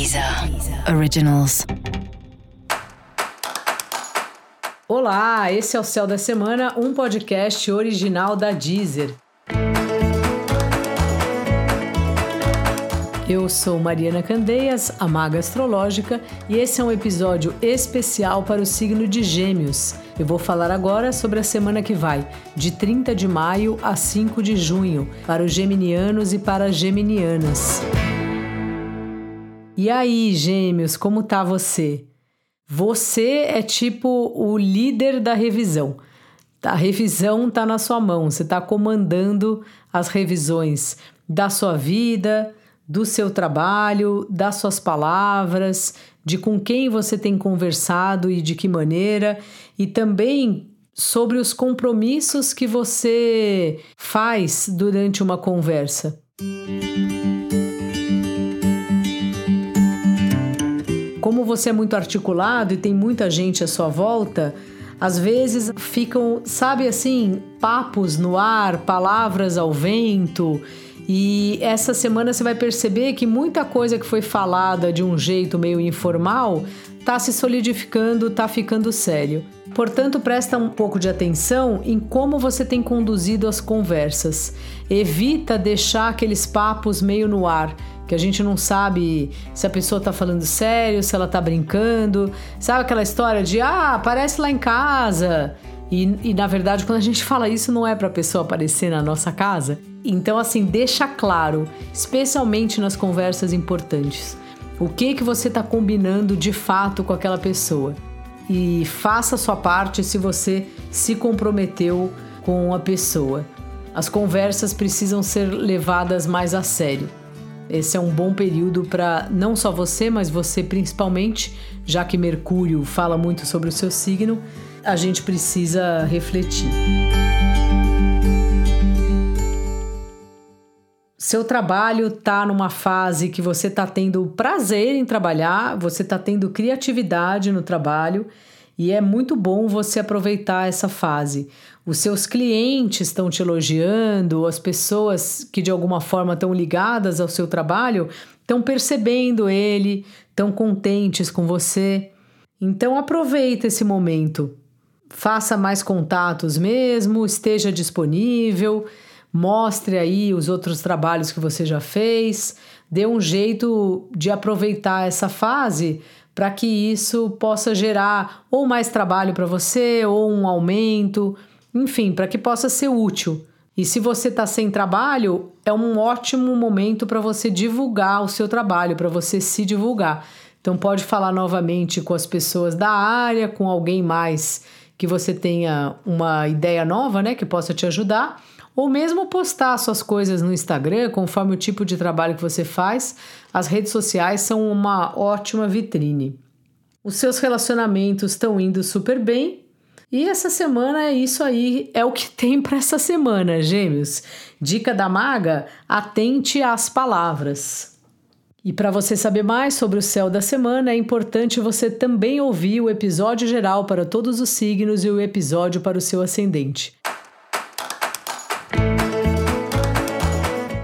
Deezer Originals. Olá, esse é o Céu da Semana, um podcast original da Deezer. Eu sou Mariana Candeias, a maga astrológica, e esse é um episódio especial para o signo de Gêmeos. Eu vou falar agora sobre a semana que vai, de 30 de maio a 5 de junho, para os geminianos e para as geminianas. E aí, Gêmeos, como tá você? Você é tipo o líder da revisão. A revisão tá na sua mão, você está comandando as revisões da sua vida, do seu trabalho, das suas palavras, de com quem você tem conversado e de que maneira, e também sobre os compromissos que você faz durante uma conversa. Como você é muito articulado e tem muita gente à sua volta, às vezes ficam, sabe assim, papos no ar, palavras ao vento. E essa semana você vai perceber que muita coisa que foi falada de um jeito meio informal está se solidificando, está ficando sério. Portanto, presta um pouco de atenção em como você tem conduzido as conversas. Evita deixar aqueles papos meio no ar, que a gente não sabe se a pessoa está falando sério, se ela está brincando. Sabe aquela história de ah, aparece lá em casa. E, e na verdade, quando a gente fala isso, não é para a pessoa aparecer na nossa casa. Então, assim, deixa claro, especialmente nas conversas importantes, o que que você está combinando de fato com aquela pessoa. E faça a sua parte se você se comprometeu com a pessoa. As conversas precisam ser levadas mais a sério. Esse é um bom período para não só você, mas você principalmente, já que Mercúrio fala muito sobre o seu signo, a gente precisa refletir. Seu trabalho está numa fase que você está tendo prazer em trabalhar, você está tendo criatividade no trabalho e é muito bom você aproveitar essa fase. Os seus clientes estão te elogiando, as pessoas que de alguma forma estão ligadas ao seu trabalho estão percebendo ele, estão contentes com você. Então aproveita esse momento faça mais contatos mesmo, esteja disponível, mostre aí os outros trabalhos que você já fez, dê um jeito de aproveitar essa fase para que isso possa gerar ou mais trabalho para você ou um aumento, enfim, para que possa ser útil. E se você está sem trabalho, é um ótimo momento para você divulgar o seu trabalho, para você se divulgar. Então pode falar novamente com as pessoas da área, com alguém mais que você tenha uma ideia nova, né, que possa te ajudar, ou mesmo postar suas coisas no Instagram, conforme o tipo de trabalho que você faz. As redes sociais são uma ótima vitrine. Os seus relacionamentos estão indo super bem. E essa semana é isso aí, é o que tem para essa semana, gêmeos. Dica da maga: atente às palavras. E para você saber mais sobre o céu da semana, é importante você também ouvir o episódio geral para todos os signos e o episódio para o seu ascendente.